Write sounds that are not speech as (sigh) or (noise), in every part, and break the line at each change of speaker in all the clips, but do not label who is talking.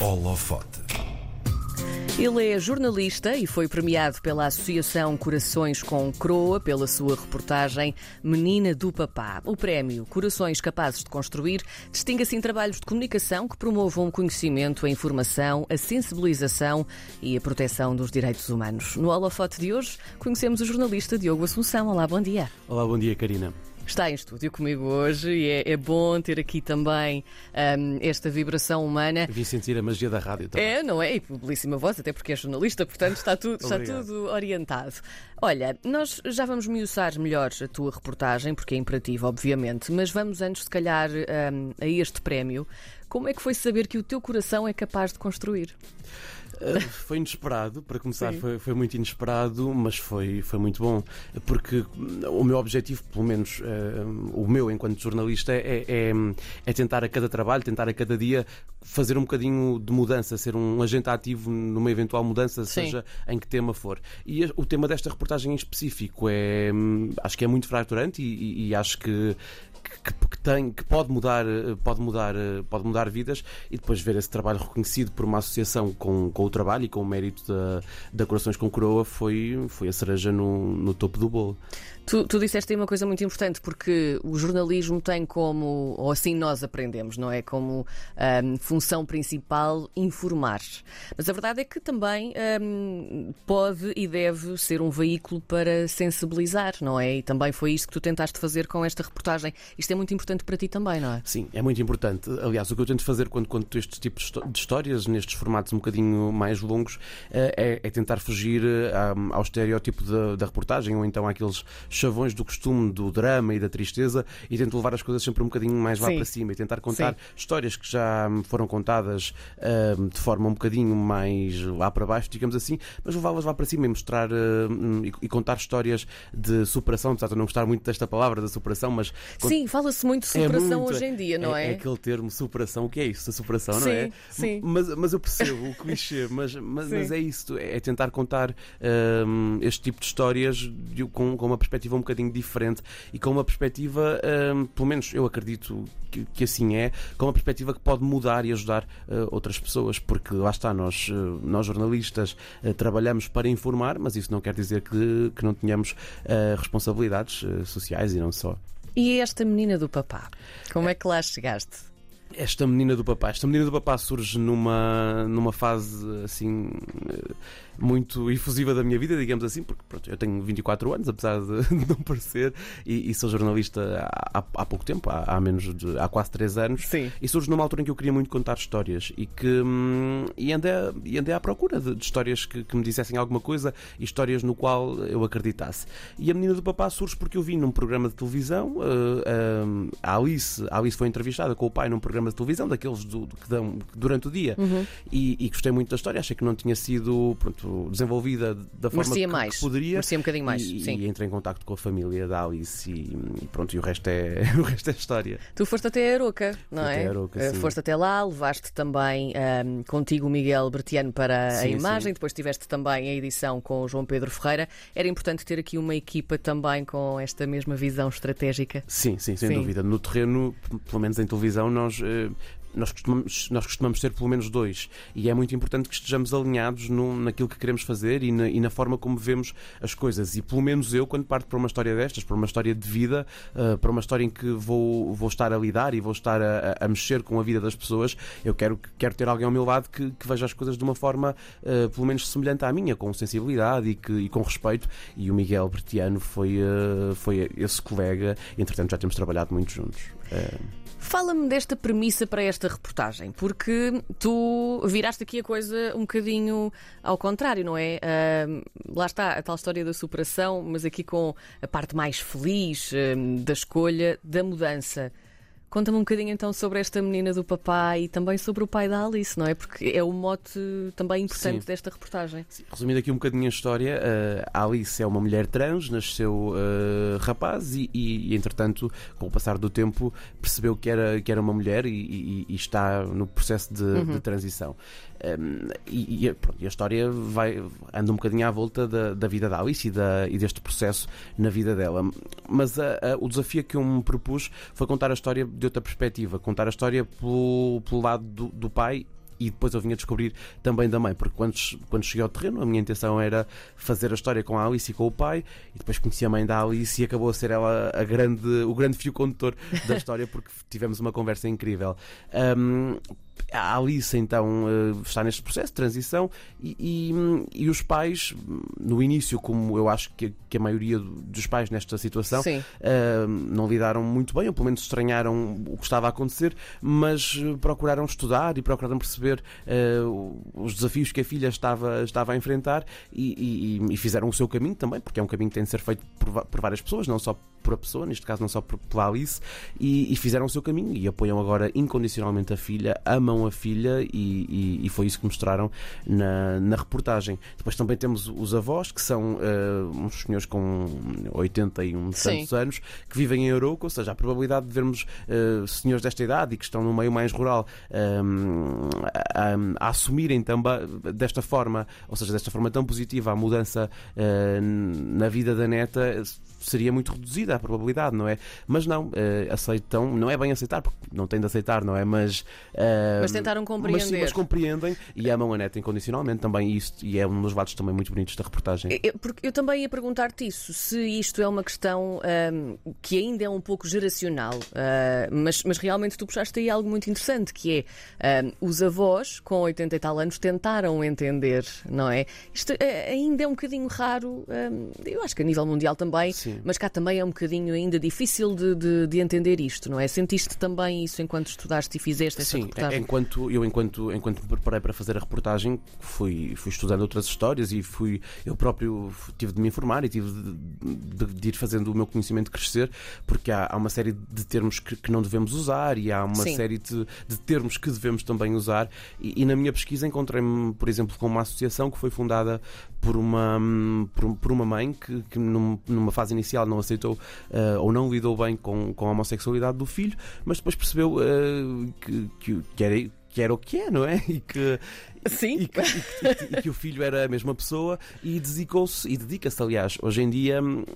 Holofote.
Ele é jornalista e foi premiado pela Associação Corações com Croa pela sua reportagem Menina do Papá. O prémio Corações Capazes de Construir distingue-se em trabalhos de comunicação que promovam o conhecimento, a informação, a sensibilização e a proteção dos direitos humanos. No holofote de hoje, conhecemos o jornalista Diogo Assunção. Olá, bom dia.
Olá, bom dia, Karina.
Está em estúdio comigo hoje e é, é bom ter aqui também um, esta vibração humana.
Vim sentir a magia da rádio também.
É, não é? E belíssima voz, até porque é jornalista, portanto está tudo, está tudo orientado. Olha, nós já vamos miuçar melhor a tua reportagem, porque é imperativo, obviamente, mas vamos antes, se calhar, um, a este prémio. Como é que foi saber que o teu coração é capaz de construir?
Uh, foi inesperado, para começar, foi, foi, muito inesperado, mas foi, foi muito bom, porque o meu objetivo, pelo menos uh, o meu enquanto jornalista, é, é, é, tentar a cada trabalho, tentar a cada dia fazer um bocadinho de mudança, ser um agente ativo numa eventual mudança, Sim. seja em que tema for. E o tema desta reportagem em específico é, hum, acho que é muito fraturante e, e, e acho que que, que, tem, que pode mudar, pode mudar, pode mudar vidas e depois ver esse trabalho reconhecido por uma associação com, com o trabalho e com o mérito da, da Corações com Coroa foi, foi a cereja no, no topo do bolo.
Tu, tu disseste aí uma coisa muito importante, porque o jornalismo tem como, ou assim nós aprendemos, não é? Como um, função principal informar. Mas a verdade é que também um, pode e deve ser um veículo para sensibilizar, não é? E também foi isso que tu tentaste fazer com esta reportagem. Isto é muito importante para ti também, não é?
Sim, é muito importante. Aliás, o que eu tento fazer quando conto estes tipos de histórias, nestes formatos um bocadinho mais longos, eh, é, é tentar fugir eh, ao estereótipo da, da reportagem ou então àqueles chavões do costume do drama e da tristeza e tento levar as coisas sempre um bocadinho mais lá Sim. para cima e tentar contar Sim. histórias que já foram contadas uh, de forma um bocadinho mais lá para baixo, digamos assim, mas levá-las lá para cima e mostrar uh, e, e, contar histórias de superação, apesar de eu não gostar muito desta palavra da superação, mas.
Sim, fala-se muito de é superação é muito, hoje em dia, não é?
É, é aquele termo superação, o que é isso? A superação,
sim,
não é?
Sim.
Mas, mas eu percebo o clichê, (laughs) mas, mas, mas é isso, é tentar contar este tipo de histórias com, com uma perspectiva um bocadinho diferente e com uma perspectiva, um, pelo menos eu acredito que, que, assim é, com uma perspectiva que pode mudar e ajudar uh, outras pessoas, porque lá está, nós, uh, nós jornalistas uh, trabalhamos para informar, mas isso não quer dizer que, que não tenhamos responsabilidades sociais e não só.
E esta menina do papá, como é que lá chegaste?
Esta menina do papá, esta menina do papá surge numa, numa fase assim muito efusiva da minha vida, digamos assim, porque pronto, eu tenho 24 anos, apesar de (laughs) não parecer, e, e sou jornalista há, há, pouco tempo, há, há menos de, há quase 3 anos,
Sim.
e surge numa altura em que eu queria muito contar histórias e que hum, e andei, e andei à procura de, de histórias que, que, me dissessem alguma coisa e histórias no qual eu acreditasse. E a menina do papá surge porque eu vi num programa de televisão, uh, uh, a Alice, a Alice foi entrevistada com o pai num programa de televisão, daqueles do, que dão durante o dia,
uhum.
e, e, gostei muito da história, achei que não tinha sido pronto, desenvolvida da forma que,
mais.
que poderia.
Merecia um bocadinho mais.
E,
sim.
e entrei em contato com a família da Alice e, e, pronto, e o resto é, (laughs) o resto é história.
Tu foste até a Aroca, não é?
Até Aroca, eh, sim.
Foste até lá, levaste também um, contigo o Miguel Bertiano para sim, a imagem, sim. depois tiveste também a edição com o João Pedro Ferreira. Era importante ter aqui uma equipa também com esta mesma visão estratégica?
Sim, sim, sem dúvida. No terreno, pelo menos em televisão, nós eh, nós costumamos, nós costumamos ter pelo menos dois e é muito importante que estejamos alinhados no, naquilo que queremos fazer e na, e na, forma como vemos as coisas. E pelo menos eu, quando parto para uma história destas, para uma história de vida, uh, para uma história em que vou, vou estar a lidar e vou estar a, a, mexer com a vida das pessoas, eu quero, quero ter alguém ao meu lado que, que veja as coisas de uma forma uh, pelo menos semelhante à minha, com sensibilidade e, que, e com respeito. E o Miguel Bertiano foi, uh, foi esse colega, entretanto já temos trabalhado muito juntos.
Fala-me desta premissa para esta reportagem, porque tu viraste aqui a coisa um bocadinho ao contrário, não é? Uh, lá está a tal história da superação, mas aqui com a parte mais feliz uh, da escolha da mudança. Conta-me um bocadinho então sobre esta menina do papai e também sobre o pai da Alice, não é? Porque é o mote também importante Sim. desta reportagem.
Sim. Resumindo aqui um bocadinho a história, uh, a Alice é uma mulher trans, nasceu uh, rapaz e, e, entretanto, com o passar do tempo, percebeu que era, que era uma mulher e, e, e está no processo de, uhum. de transição. Um, e, e, pronto, e, a história vai, anda um bocadinho à volta da, da vida da Alice e, da, e, deste processo na vida dela. Mas a, a, o desafio que eu me propus foi contar a história de outra perspectiva, contar a história pelo, pelo lado do, do pai e depois eu vim a descobrir também da mãe, porque quando, quando cheguei ao terreno, a minha intenção era fazer a história com a Alice e com o pai, e depois conheci a mãe da Alice e acabou a ser ela a grande, o grande fio condutor da história, porque tivemos uma conversa incrível. Um, a Alice então eh, está neste processo de transição e, e, e, os pais, no início, como eu acho que, que a maioria dos pais nesta situação, uh, não lidaram muito bem, ou pelo menos estranharam o que estava a acontecer, mas procuraram estudar e procuraram perceber uh, os desafios que a filha estava, estava a enfrentar e, e, fizeram o seu caminho também, porque é um caminho que tem de ser feito por, por várias pessoas, não só por a pessoa, neste caso não só por, pela Alice, e, e, fizeram o seu caminho e apoiam agora incondicionalmente a filha, amam a filha e, e, e foi isso que mostraram na, na reportagem. Depois também temos os avós, que são uh, uns senhores com 80 e uns tantos anos, que vivem em Arouca, ou seja, a probabilidade de vermos uh, senhores desta idade e que estão no meio mais rural um, a, a, assumirem também desta forma, ou seja, desta forma tão positiva a mudança uh, na vida da neta seria muito reduzida a probabilidade, não é? Mas não, uh, aceitam, não é bem aceitar, porque não tem de aceitar, não é? Mas,
uh, mas tentaram compreender. Mas,
sim, mas compreendem e amam a neta incondicionalmente também, isso, e é um dos lados também muito bonitos da reportagem.
Eu, porque eu também ia perguntar-te isso, se isto é uma questão um, que ainda é um pouco geracional, uh, mas, mas realmente tu puxaste aí algo muito interessante, que é um, os avós com 80 e tal anos tentaram entender, não é? Isto ainda é um bocadinho raro, um, ehm, eu acho que a nível mundial também. Sim Sim. Mas cá também é um bocadinho ainda difícil de, de, de, entender isto, não é? Sentiste também isso enquanto estudaste e fizeste esta
Sim,
reportagem?
enquanto eu enquanto enquanto me preparei para fazer a reportagem, fui fui estudando outras histórias e fui eu próprio tive de me informar e tive de, de, de ir fazendo o meu conhecimento crescer, porque há, há uma série de termos que, que, não devemos usar e há uma Sim. série de, de, termos que devemos também usar. E, na minha pesquisa encontrei-me, por exemplo, com uma associação que foi fundada por uma, por, por uma mãe que, que numa fase inicial não aceitou uh, ou não lidou bem com, com a homossexualidade do filho, mas depois percebeu uh, que, que, que, era, que era o que é, não é? (laughs) E que,
Sim.
E que, e que, e que o filho era a mesma pessoa e dedicou-se, e dedica-se, aliás, hoje em dia uh,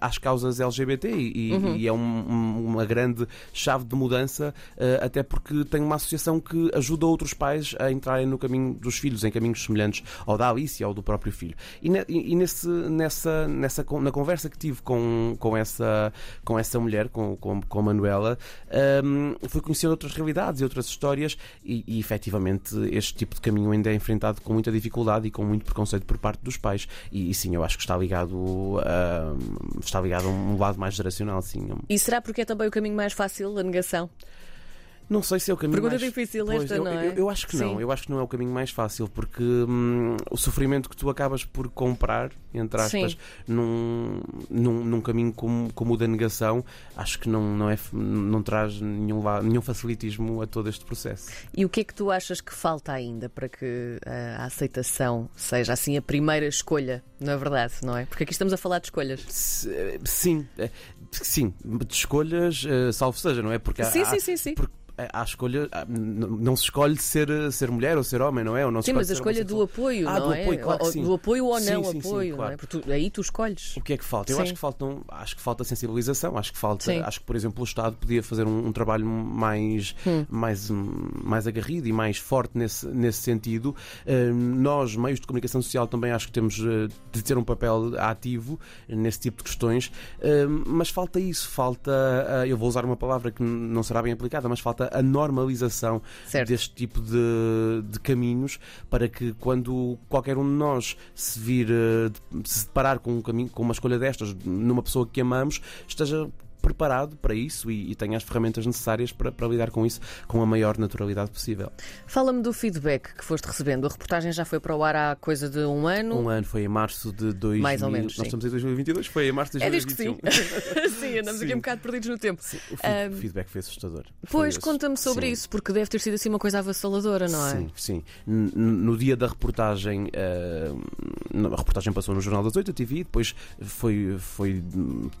às causas LGBT e, uhum. e é um, uma grande chave de mudança, uh, até porque tem uma associação que ajuda outros pais a entrarem no caminho dos filhos, em caminhos semelhantes ao da Alice ou do próprio filho. E, ne, e nesse, nessa, nessa, na conversa que tive com, com, essa, com essa mulher, com, com, com a Manuela, um, fui conhecer outras realidades e outras histórias e, e efetivamente este tipo de caminho caminho ainda é enfrentado com muita dificuldade e com muito preconceito por parte dos pais. E, e sim, eu acho que está ligado a, está ligado a um lado mais geracional, sim.
E será porque é também o caminho mais fácil, a negação?
Não sei se é o caminho
Pergunta
mais...
difícil pois, esta, eu, não é?
Eu, eu acho que Sim. não. Eu acho que não é o caminho mais fácil, porque hum, o sofrimento que tu acabas por comprar, entre aspas, num, num, num, caminho como, como o da negação, acho que não, não, é, não traz nenhum, nenhum facilitismo a todo este processo.
E o que é que tu achas que falta ainda para que a aceitação seja assim a primeira escolha, na verdade, não é? Porque aqui estamos a falar de escolhas.
Sim, eh, sim, de escolhas, eh, salvo seja, não é?
Porque sim, há, sim, sim, sim.
Porque é, escolha, não se escolhe ser, ser mulher ou ser homem, não é? Ou não
sim, mas a escolha do apoio, ah, não
do
é?
Apoio, claro
ou, do apoio ou não sim, apoio, sim, claro. não é? Porque tu, aí tu escolhes.
O que é que falta? Eu acho que faltam, acho que falta sensibilização, acho que falta, acho que por exemplo o Estado podia fazer um, um trabalho mais, hum. mais, mais agarrido e mais forte nesse, nesse sentido. Uh, nós, meios de comunicação social, também acho que temos uh, de ter um papel ativo nesse tipo de questões, uh, mas falta isso, falta, eu vou usar uma palavra que não será bem aplicada, mas falta a normalização certo. deste tipo de, de, caminhos para que quando qualquer um de nós se vir eh, se deparar com um caminho, com uma escolha destas numa pessoa que amamos, esteja preparado para isso e, e tenha as ferramentas necessárias para, para, lidar com isso com a maior naturalidade possível.
Fala-me do feedback que foste recebendo. A reportagem já foi para o ar há coisa de um ano?
Um ano, foi em março de 2000.
Mais ou menos.
Nós sim. estamos em 2022, foi em março de 2021.
É, diz que sim. (laughs) sim, andamos sim. aqui um bocado perdidos no tempo.
Sim, o um, feedback foi assustador.
Pois, conta-me sobre isso, porque deve ter sido assim uma coisa avassaladora, não é?
Sim, sim. No dia da reportagem, uh, a reportagem passou no Jornal das Oito, a TV, depois foi, foi,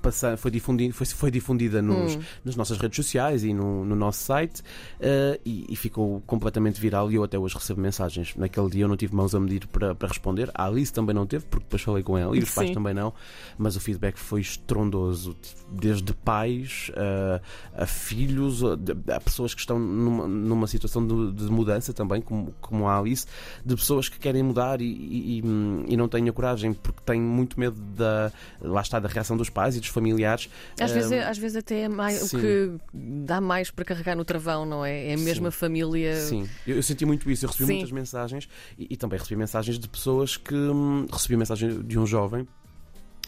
passar, foi, difundindo, foi, foi difundida nos, hum. nas nossas redes sociais e no, no nosso site uh, e, e, ficou completamente viral. E eu até hoje recebo mensagens. Naquele dia eu não tive mãos a medir para, para responder. A Alice também não teve, porque depois falei com ela, e os Sim. pais também não. Mas o feedback foi estrondoso, desde pais uh, a filhos, a, a, pessoas que estão numa, numa situação de, de, mudança também, como, como a Alice, de pessoas que querem mudar e, e, e não têm a coragem porque têm muito medo da, lá está, da reação dos pais e dos familiares.
Às, vezes, é, às vezes até é mais, o que dá mais para carregar no travão, não é? É a mesma sim. família.
Sim, eu, eu, senti muito isso. Eu recebi sim. muitas mensagens e, e, também recebi mensagens de pessoas que. Hum, recebi mensagem de um jovem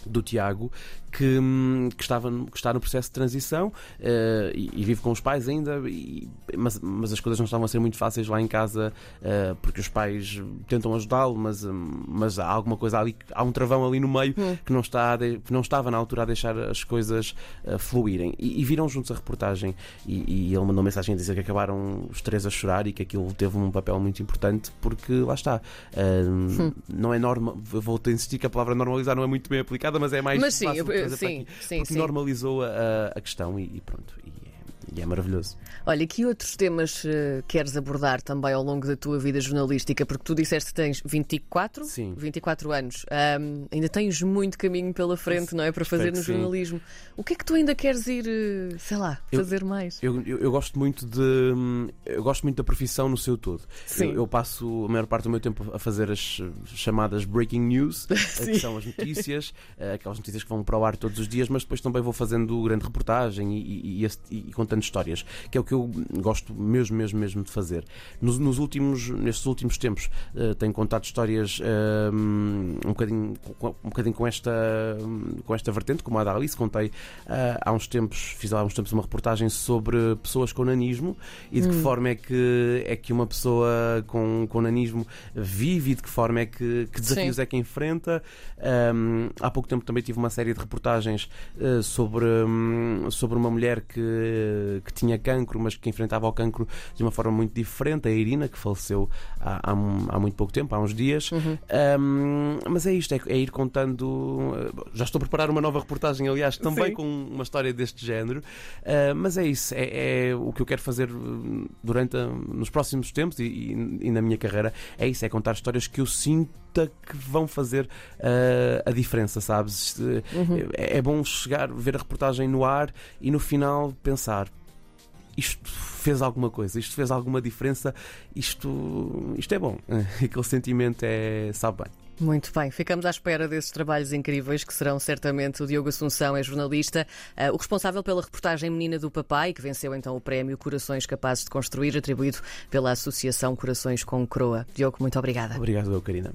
do Tiago, que, hum, que, estava, que está no processo de transição uh, e, e, vive com os pais ainda, e, mas, mas as coisas não estavam a ser muito fáceis lá em casa uh, porque os pais tentam ajudá-lo, mas, hum, mas há alguma coisa ali, há um travão ali no meio hum. que, não está de, que não estava na altura a deixar as coisas uh, fluírem. E, e, viram juntos a reportagem e, e ele mandou mensagem a dizer que acabaram os três a chorar e que aquilo teve um papel muito importante porque lá está. Hum. Não é normal, vou insistir que a palavra normalizar não é muito bem aplicada, mas é mais
mas, sim, fácil eu, sim, sim,
porque
sim.
normalizou a, a questão e, e pronto. E, e é maravilhoso.
Olha, que outros temas uh, queres abordar também ao longo da tua vida jornalística? Porque tu disseste que tens 24,
sim.
24 anos. Um, ainda tens muito caminho pela frente, não é? Para fazer no jornalismo. O que é que tu ainda queres ir, eh, sei lá, fazer
eu,
mais?
Eu, eu, eu, gosto muito de. Eu gosto muito da profissão no seu todo.
Sim.
Eu, eu, passo a maior parte do meu tempo a fazer as chamadas breaking news, (laughs) eh, que são as notícias, aquelas notícias que vão para o ar todos os dias, mas depois também vou fazendo grande reportagem e, e, e, e contando histórias, que é o que eu gosto mesmo, mesmo, mesmo de fazer. Nos, nos últimos, nestes últimos tempos, uh, tenho contado histórias uh, um, bocadinho, um bocadinho com esta, com esta vertente, como a da Alice. Contei uh, há uns tempos, fiz há uns tempos uma reportagem sobre pessoas com nanismo e de hum. que forma é que, é que uma pessoa com, com nanismo vive e de que forma é que, que desafios Sim. é que enfrenta. Um, há pouco tempo também tive uma série de reportagens uh, sobre, um, sobre uma mulher que que tinha cancro, mas que enfrentava o cancro de uma forma muito diferente, a Irina, que faleceu há, há, há muito pouco tempo, há uns dias. Uhum. Um, mas é isto, é, é, ir contando. Já estou a preparar uma nova reportagem, aliás, também Sim. com uma história deste género. Uh, mas é isso, é, é, o que eu quero fazer durante nos próximos tempos e, e, e na minha carreira. É isso, é contar histórias que eu sinto que vão fazer uh, a diferença, sabes? Uhum. É, é, bom chegar, ver a reportagem no ar e no final pensar: isto fez alguma coisa, isto fez alguma diferença, isto, isto é bom. (laughs) Aquele sentimento é, sabe bem.
Muito bem, ficamos à espera desses trabalhos incríveis que serão certamente o Diogo Assunção, é jornalista, uh, o responsável pela reportagem Menina do Papai, que venceu então o prémio Corações Capazes de Construir, atribuído pela Associação Corações com Croa. Diogo, muito obrigada.
Obrigado, Karina.